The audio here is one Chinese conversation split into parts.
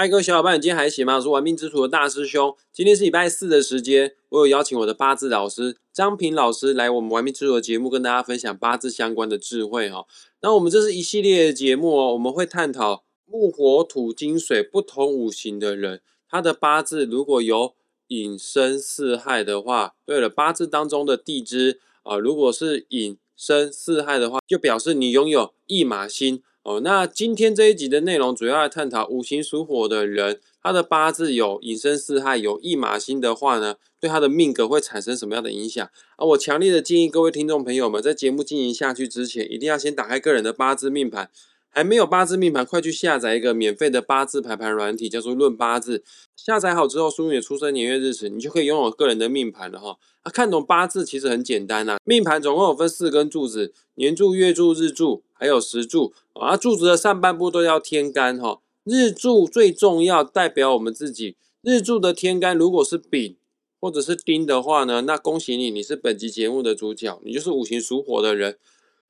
嗨，各位小伙伴，你今天还行吗？我是玩命之徒的大师兄。今天是礼拜四的时间，我有邀请我的八字老师张平老师来我们玩命之徒的节目，跟大家分享八字相关的智慧哈。那我们这是一系列的节目哦，我们会探讨木、火、土、金、水不同五行的人，他的八字如果有引申四害的话，对了，八字当中的地支啊，如果是引申四害的话，就表示你拥有一马星。哦，那今天这一集的内容主要来探讨五行属火的人，他的八字有隐身四害，有一马星的话呢，对他的命格会产生什么样的影响？啊，我强烈的建议各位听众朋友们，在节目进行下去之前，一定要先打开个人的八字命盘。还没有八字命盘，快去下载一个免费的八字排盘软体，叫做《论八字》。下载好之后，输入你的出生年月日时，你就可以拥有个人的命盘了哈。啊，看懂八字其实很简单呐。命盘总共有分四根柱子：年柱、月柱、日柱，还有石柱。啊，柱子的上半部都要天干哈。日柱最重要，代表我们自己。日柱的天干如果是丙或者是丁的话呢，那恭喜你，你是本集节目的主角，你就是五行属火的人。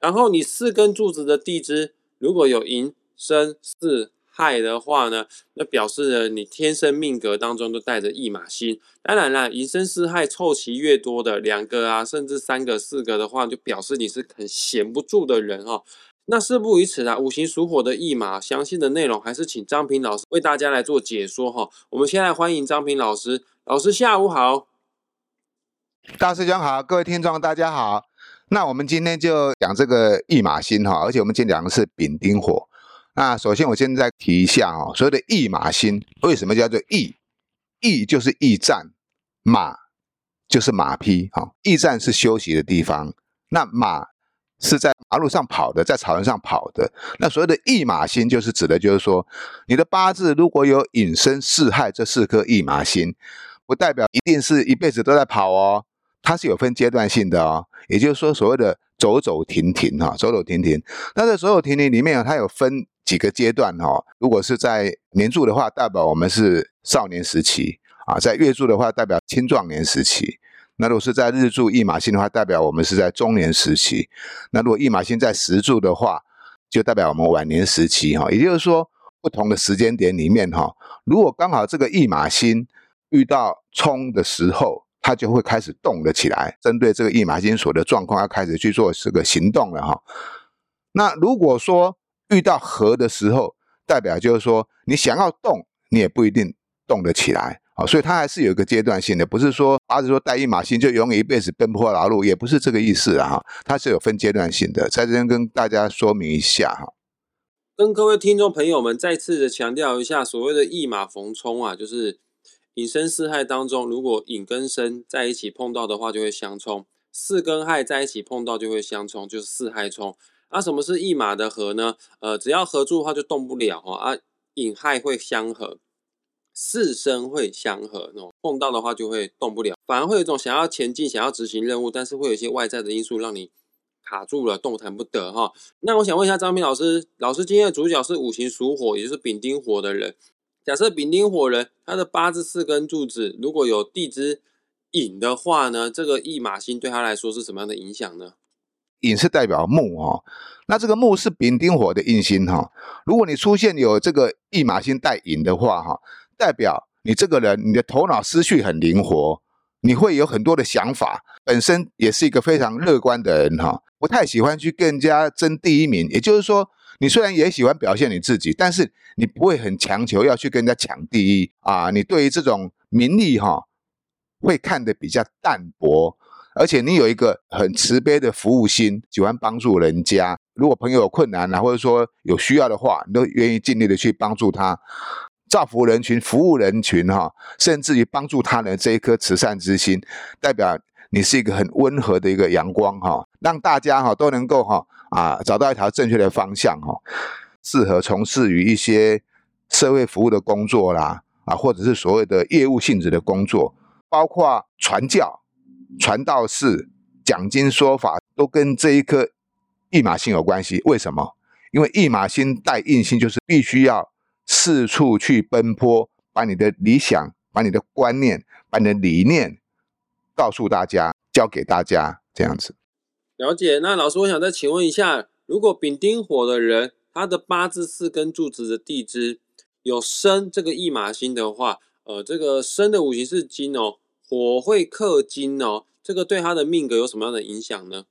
然后你四根柱子的地支。如果有寅申巳亥的话呢，那表示呢你天生命格当中都带着一马星。当然了，寅申巳亥凑齐越多的两个啊，甚至三个、四个的话，就表示你是很闲不住的人哈。那事不宜迟啊，五行属火的驿马，详细的内容还是请张平老师为大家来做解说哈。我们现在欢迎张平老师，老师下午好，大师兄好，各位听众大家好。那我们今天就讲这个驿马星哈，而且我们今天讲的是丙丁火。那首先我现在提一下哦，所谓的驿马星为什么叫做驿？驿就是驿站，马就是马匹哈。驿站是休息的地方，那马是在马路上跑的，在草原上跑的。那所谓的驿马星就是指的就是说，你的八字如果有引申四害这四颗驿马星，不代表一定是一辈子都在跑哦。它是有分阶段性的哦，也就是说所谓的走走停停哈，走走停停。那在走走停停里面它有分几个阶段哈。如果是在年柱的话，代表我们是少年时期啊；在月柱的话，代表青壮年时期。那如果是在日柱一马星的话，代表我们是在中年时期。那如果一马星在时柱的话，就代表我们晚年时期哈。也就是说，不同的时间点里面哈，如果刚好这个一马星遇到冲的时候。它就会开始动了起来，针对这个驿马星所的状况，要开始去做这个行动了哈。那如果说遇到合的时候，代表就是说你想要动，你也不一定动得起来啊。所以它还是有一个阶段性的，不是说八字说带一马星就永远一辈子奔波劳碌，也不是这个意思啊哈。它是有分阶段性的，在这边跟大家说明一下哈。跟各位听众朋友们再次的强调一下，所谓的驿马逢冲啊，就是。引申四害当中，如果引跟申在一起碰到的话，就会相冲；四跟害在一起碰到就会相冲，就是四害冲。那什么是一马的合呢？呃，只要合住的话就动不了哈。啊，引害会相合，四申会相合，那种碰到的话就会动不了，反而会有一种想要前进、想要执行任务，但是会有一些外在的因素让你卡住了，动弹不得哈。那我想问一下张平老师，老师今天的主角是五行属火，也就是丙丁火的人。假设丙丁火人，他的八字四根柱子如果有地支寅的话呢，这个驿马星对他来说是什么样的影响呢？寅是代表木哈，那这个木是丙丁火的印星哈。如果你出现有这个驿马星带寅的话哈，代表你这个人你的头脑思绪很灵活，你会有很多的想法，本身也是一个非常乐观的人哈，不太喜欢去更加争第一名，也就是说。你虽然也喜欢表现你自己，但是你不会很强求要去跟人家抢第一啊！你对于这种名利哈，会看得比较淡薄，而且你有一个很慈悲的服务心，喜欢帮助人家。如果朋友有困难啊，或者说有需要的话，你都愿意尽力的去帮助他，造福人群、服务人群哈，甚至于帮助他人这一颗慈善之心，代表你是一个很温和的一个阳光哈，让大家哈都能够哈。啊，找到一条正确的方向哈，适合从事于一些社会服务的工作啦，啊，或者是所谓的业务性质的工作，包括传教、传道士、讲经说法，都跟这一颗驿马星有关系。为什么？因为驿马星带印星，就是必须要四处去奔波，把你的理想、把你的观念、把你的理念告诉大家，教给大家，这样子。了解，那老师，我想再请问一下，如果丙丁火的人，他的八字四根柱子的地支有生这个驿马星的话，呃，这个生的五行是金哦，火会克金哦，这个对他的命格有什么样的影响呢？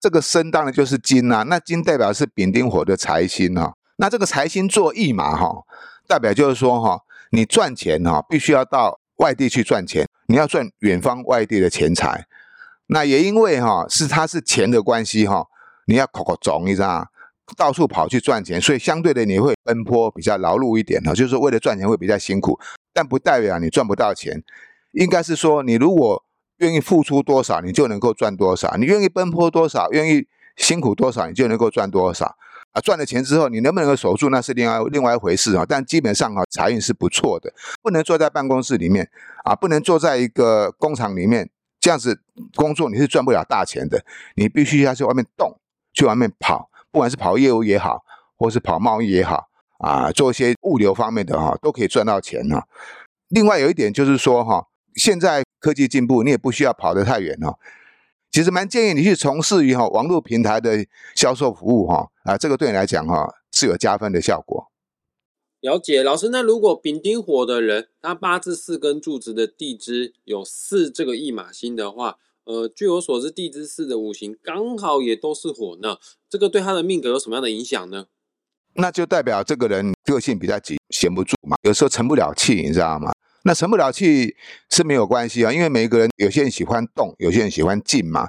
这个生当然就是金呐、那金代表是丙丁火的财星哈、那这个财星做驿马哈、代表就是说哈、你赚钱哈、必须要到外地去赚钱，你要赚远方外地的钱财。那也因为哈、是它是钱的关系哈、你要口口总，你知道？到处跑去赚钱，所以相对的你会奔波比较劳碌一点哈、就是为了赚钱会比较辛苦，但不代表你赚不到钱，应该是说你如果愿意付出多少，你就能够赚多少；你愿意奔波多少，愿意辛苦多少，你就能够赚多少。啊，赚了钱之后，你能不能够守住，那是另外另外一回事啊。但基本上啊，财运是不错的，不能坐在办公室里面啊，不能坐在一个工厂里面，这样子工作你是赚不了大钱的。你必须要去外面动，去外面跑，不管是跑业务也好，或是跑贸易也好啊，做一些物流方面的哈、都可以赚到钱哈、另外有一点就是说哈、现在科技进步，你也不需要跑得太远哦。其实蛮建议你去从事于哈、网络平台的销售服务哈、啊，这个对你来讲哈、是有加分的效果。了解，老师，那如果丙丁火的人，他八字四根柱子的地支有四这个驿马星的话，呃，据我所知，地支四的五行刚好也都是火呢，这个对他的命格有什么样的影响呢？那就代表这个人个性比较急，闲不住嘛，有时候沉不了气，你知道吗？那沉不了气是没有关系啊，因为每一个人有些人喜欢动，有些人喜欢静嘛。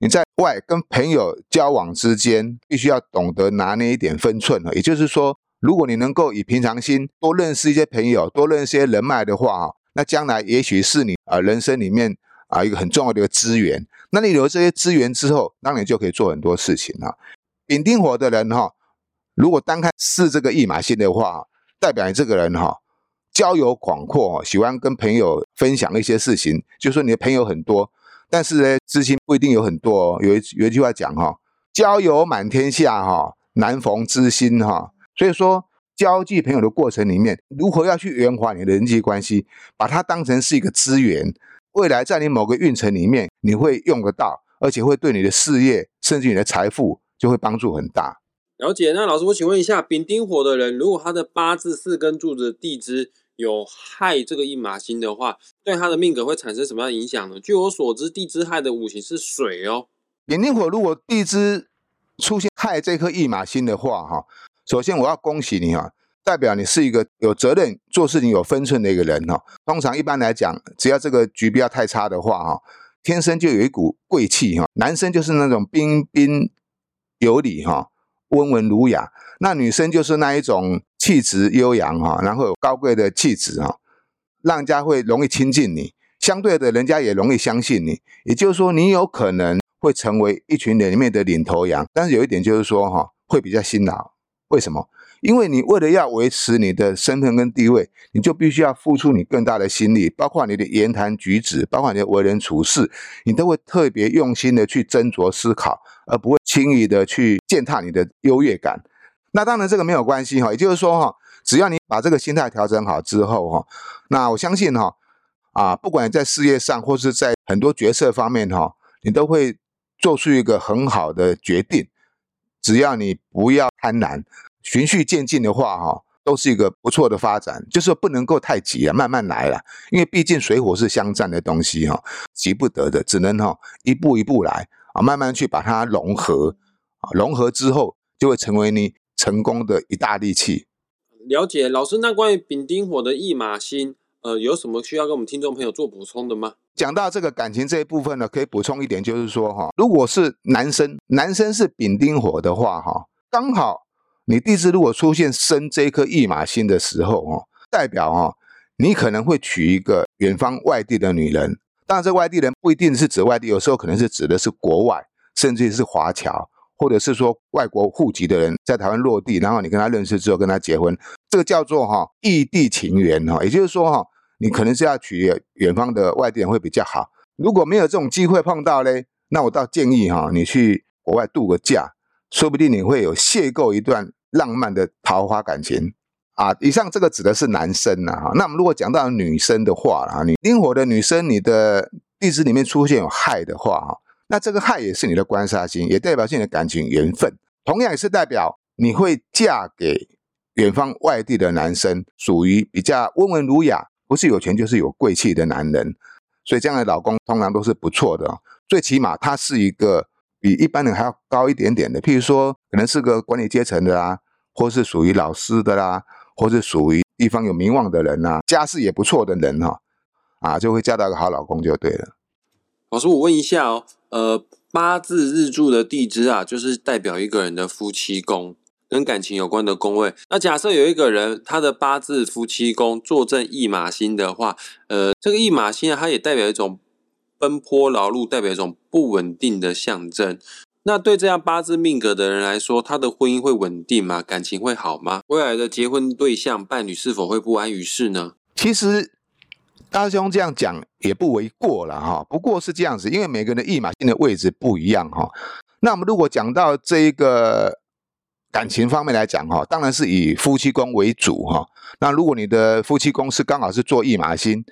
你在外跟朋友交往之间，必须要懂得拿捏一点分寸啊。也就是说，如果你能够以平常心多认识一些朋友，多认识一些人脉的话啊，那将来也许是你啊人生里面啊一个很重要的一个资源。那你有这些资源之后，当然就可以做很多事情啊。丙丁火的人哈、如果单看是这个驿马星的话，代表你这个人哈、交友广阔，喜欢跟朋友分享一些事情，就说你的朋友很多，但是呢，知心不一定有很多、有一有一句话讲哈、交友满天下哈、难逢知心哈、所以说，交际朋友的过程里面，如何要去圆滑你的人际关系，把它当成是一个资源，未来在你某个运程里面，你会用得到，而且会对你的事业甚至你的财富就会帮助很大。了解，那老师，我请问一下，丙丁火的人，如果他的八字四根柱子的地支有害这个驿马星的话，对他的命格会产生什么样的影响呢？据我所知，地支亥的五行是水哦。丙丁火如果地支出现亥这颗驿马星的话，哈，首先我要恭喜你哈，代表你是一个有责任、做事情有分寸的一个人哈。通常一般来讲，只要这个局不要太差的话哈，天生就有一股贵气哈。男生就是那种彬彬有礼哈，温文儒雅；那女生就是那一种气质悠扬哈，然后有高贵的气质哈，让人家会容易亲近你。相对的，人家也容易相信你。也就是说，你有可能会成为一群人里面的领头羊。但是有一点就是说，哈，会比较辛劳。为什么？因为你为了要维持你的身份跟地位，你就必须要付出你更大的心力，包括你的言谈举止，包括你的为人处事，你都会特别用心的去斟酌思考，而不会轻易的去践踏你的优越感。那当然这个没有关系哈，也就是说哈，只要你把这个心态调整好之后哈，那我相信哈，啊，不管在事业上或是在很多决策方面哈，你都会做出一个很好的决定。只要你不要贪婪，循序渐进的话哈，都是一个不错的发展。就是不能够太急啊，慢慢来了，因为毕竟水火是相战的东西哈，急不得的，只能哈一步一步来啊，慢慢去把它融合啊，融合之后就会成为你成功的一大利器。了解，老师，那关于丙丁火的驿马星，呃，有什么需要跟我们听众朋友做补充的吗？讲到这个感情这一部分呢，可以补充一点，就是说哈，如果是男生，男生是丙丁火的话哈，刚好你地支如果出现生这一颗驿马星的时候哦，代表哈你可能会娶一个远方外地的女人。当然，这外地人不一定是指外地，有时候可能是指的是国外，甚至是华侨，或者是说外国户籍的人在台湾落地，然后你跟他认识之后跟他结婚，这个叫做哈异地情缘哈，也就是说哈。你可能是要娶远方的外地人会比较好。如果没有这种机会碰到嘞，那我倒建议哈，你去国外度个假，说不定你会有邂逅一段浪漫的桃花感情啊。以上这个指的是男生呐哈。那我们如果讲到女生的话啊，你丁火的女生，你的地支里面出现有害的话哈，那这个亥也是你的官杀星，也代表是你的感情缘分，同样也是代表你会嫁给远方外地的男生，属于比较温文儒雅，不是有钱就是有贵气的男人，所以这样的老公通常都是不错的。最起码他是一个比一般人还要高一点点的，譬如说可能是个管理阶层的啦，或是属于老师的啦，或是属于地方有名望的人呐，家世也不错的人哈，啊，就会嫁到个好老公就对了。老师，我问一下哦，呃，八字日柱的地支啊，就是代表一个人的夫妻宫，跟感情有关的宫位。那假设有一个人，他的八字夫妻宫坐镇驿马星的话，呃，这个驿马星啊，它也代表一种奔波劳碌，代表一种不稳定的象征。那对这样八字命格的人来说，他的婚姻会稳定吗？感情会好吗？未来的结婚对象伴侣是否会不安于世呢？其实。大兄这样讲也不为过了哈，不过是这样子，因为每个人的驿马星的位置不一样哈。那我们如果讲到这一个感情方面来讲哈，当然是以夫妻宫为主哈。那如果你的夫妻宫是刚好是做驿马星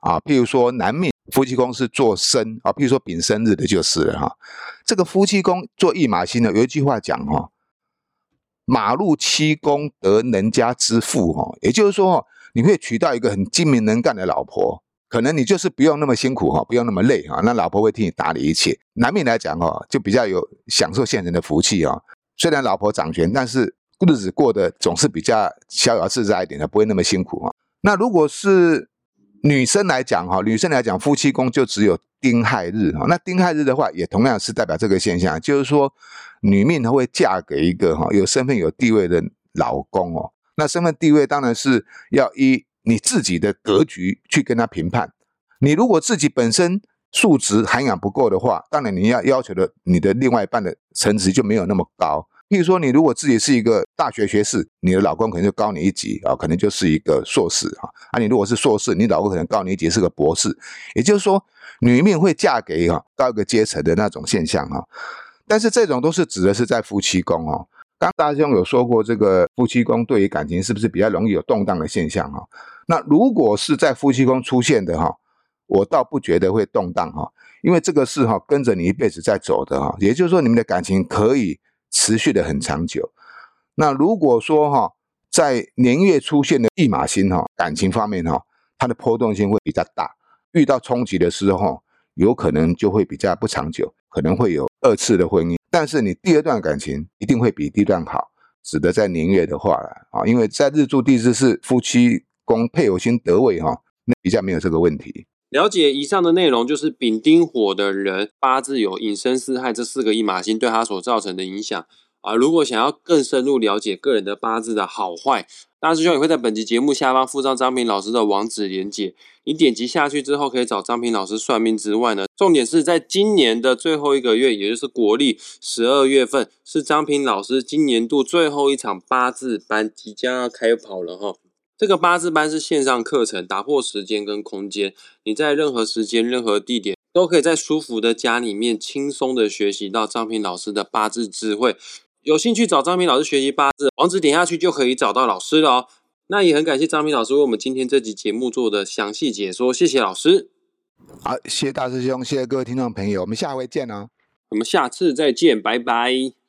啊，譬如说男命夫妻宫是做生啊，譬如说丙申日的就是了哈。这个夫妻宫做驿马星呢，有一句话讲哈，马入七宫得人家之妇哈，也就是说。你会娶到一个很精明能干的老婆，可能你就是不用那么辛苦哈，不用那么累哈，那老婆会替你打理一切。男命来讲哈，就比较有享受现人的福气啊。虽然老婆掌权，但是日子过得总是比较逍遥自在一点的，不会那么辛苦啊。那如果是女生来讲哈，女生来讲夫妻宫就只有丁亥日哈。那丁亥日的话，也同样是代表这个现象，就是说女命她会嫁给一个哈有身份有地位的老公哦。那身份地位当然是要依你自己的格局去跟他评判。你如果自己本身素质涵养不够的话，当然你要要求的你的另外一半的层次就没有那么高。譬如说，你如果自己是一个大学学士，你的老公可能就高你一级啊，可能就是一个硕士啊。啊，你如果是硕士，你老公可能高你一级是个博士。也就是说，女命会嫁给哈高一个阶层的那种现象哈。但是这种都是指的是在夫妻宫哦。刚大兄有说过，这个夫妻宫对于感情是不是比较容易有动荡的现象哈？那如果是在夫妻宫出现的哈，我倒不觉得会动荡哈，因为这个是哈跟着你一辈子在走的哈，也就是说你们的感情可以持续的很长久。那如果说哈在年月出现的驿马星哈，感情方面哈，它的波动性会比较大，遇到冲击的时候，有可能就会比较不长久，可能会有二次的婚姻。但是你第二段感情一定会比第一段好，指的在年月的话了啊，因为在日柱地支是夫妻宫配偶星得位哈，那比较没有这个问题。了解以上的内容，就是丙丁火的人八字有引申四害这四个一马星对他所造成的影响啊。如果想要更深入了解个人的八字的好坏。大师兄也会在本集节目下方附上张平老师的网址连接，你点击下去之后，可以找张平老师算命之外呢，重点是在今年的最后一个月，也就是国历十二月份，是张平老师今年度最后一场八字班即将要开跑了哈。这个八字班是线上课程，打破时间跟空间，你在任何时间、任何地点，都可以在舒服的家里面轻松的学习到张平老师的八字智慧。有兴趣找张明老师学习八字，网址点下去就可以找到老师了哦。那也很感谢张明老师为我们今天这集节目做的详细解说，谢谢老师。好，谢谢大师兄，谢谢各位听众朋友，我们下回见哦。我们下次再见，拜拜。